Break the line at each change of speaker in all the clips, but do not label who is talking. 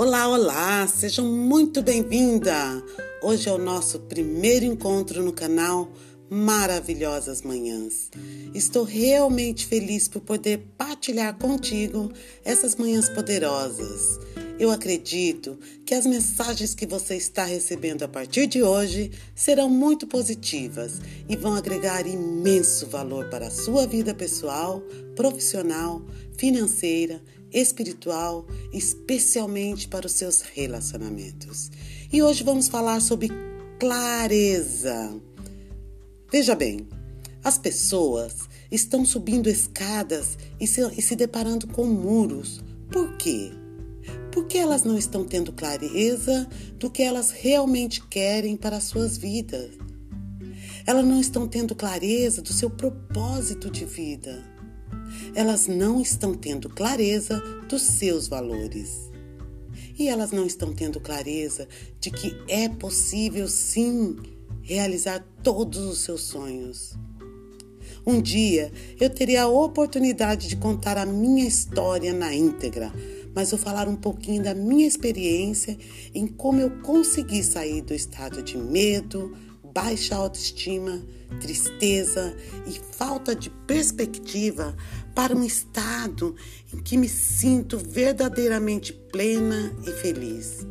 Olá, olá, sejam muito bem-vinda! Hoje é o nosso primeiro encontro no canal Maravilhosas Manhãs. Estou realmente feliz por poder partilhar contigo essas manhãs poderosas. Eu acredito que as mensagens que você está recebendo a partir de hoje serão muito positivas e vão agregar imenso valor para a sua vida pessoal, profissional, financeira espiritual, especialmente para os seus relacionamentos. E hoje vamos falar sobre clareza. Veja bem, as pessoas estão subindo escadas e se, e se deparando com muros. Por quê? Porque elas não estão tendo clareza do que elas realmente querem para as suas vidas. Elas não estão tendo clareza do seu propósito de vida elas não estão tendo clareza dos seus valores. E elas não estão tendo clareza de que é possível sim realizar todos os seus sonhos. Um dia eu teria a oportunidade de contar a minha história na íntegra, mas vou falar um pouquinho da minha experiência em como eu consegui sair do estado de medo, baixa autoestima, tristeza e falta de perspectiva para um estado em que me sinto verdadeiramente plena e feliz.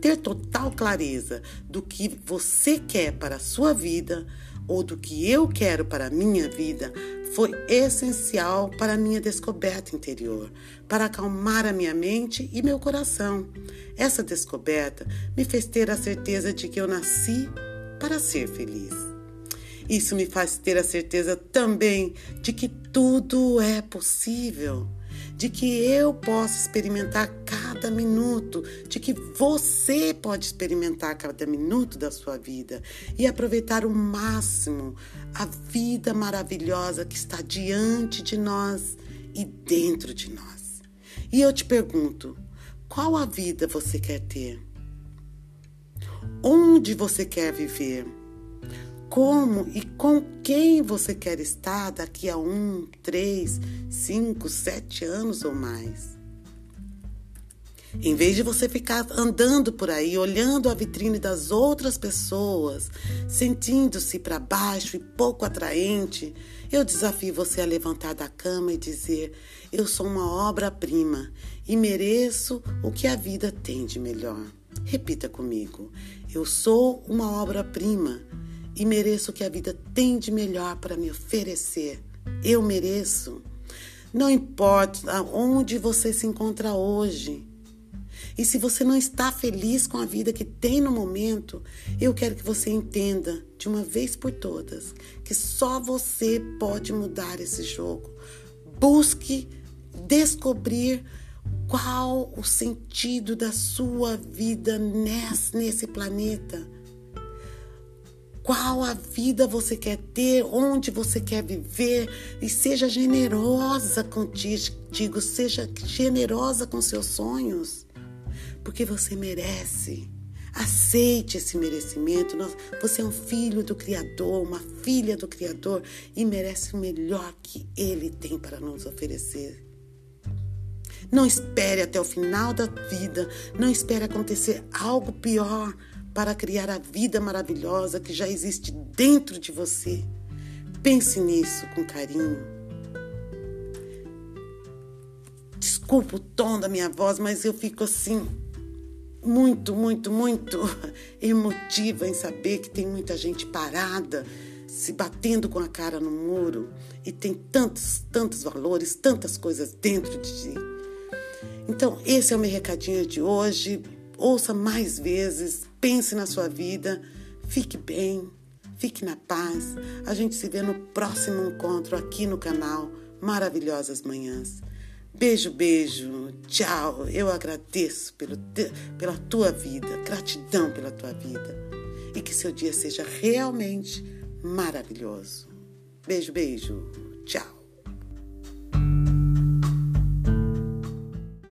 Ter total clareza do que você quer para a sua vida ou do que eu quero para a minha vida foi essencial para a minha descoberta interior, para acalmar a minha mente e meu coração. Essa descoberta me fez ter a certeza de que eu nasci para ser feliz. Isso me faz ter a certeza também de que tudo é possível, de que eu posso experimentar cada minuto, de que você pode experimentar cada minuto da sua vida e aproveitar o máximo a vida maravilhosa que está diante de nós e dentro de nós. E eu te pergunto, qual a vida você quer ter? Onde você quer viver? como e com quem você quer estar daqui a um, três, cinco, sete anos ou mais. Em vez de você ficar andando por aí, olhando a vitrine das outras pessoas, sentindo-se para baixo e pouco atraente, eu desafio você a levantar da cama e dizer: Eu sou uma obra-prima e mereço o que a vida tem de melhor. Repita comigo: Eu sou uma obra-prima e mereço o que a vida tem de melhor para me oferecer. Eu mereço. Não importa onde você se encontra hoje. E se você não está feliz com a vida que tem no momento, eu quero que você entenda de uma vez por todas que só você pode mudar esse jogo. Busque descobrir qual o sentido da sua vida nesse, planeta qual a vida você quer ter, onde você quer viver e seja generosa contigo, seja generosa com seus sonhos, porque você merece. Aceite esse merecimento. Você é um filho do Criador, uma filha do Criador e merece o melhor que Ele tem para nos oferecer. Não espere até o final da vida, não espere acontecer algo pior para criar a vida maravilhosa que já existe dentro de você. Pense nisso com carinho. Desculpa o tom da minha voz, mas eu fico assim muito, muito, muito emotiva em saber que tem muita gente parada, se batendo com a cara no muro e tem tantos, tantos valores, tantas coisas dentro de si. Então, esse é o meu recadinho de hoje. Ouça mais vezes, pense na sua vida, fique bem, fique na paz. A gente se vê no próximo encontro aqui no canal Maravilhosas Manhãs. Beijo, beijo, tchau. Eu agradeço pelo te, pela tua vida, gratidão pela tua vida. E que seu dia seja realmente maravilhoso. Beijo, beijo, tchau.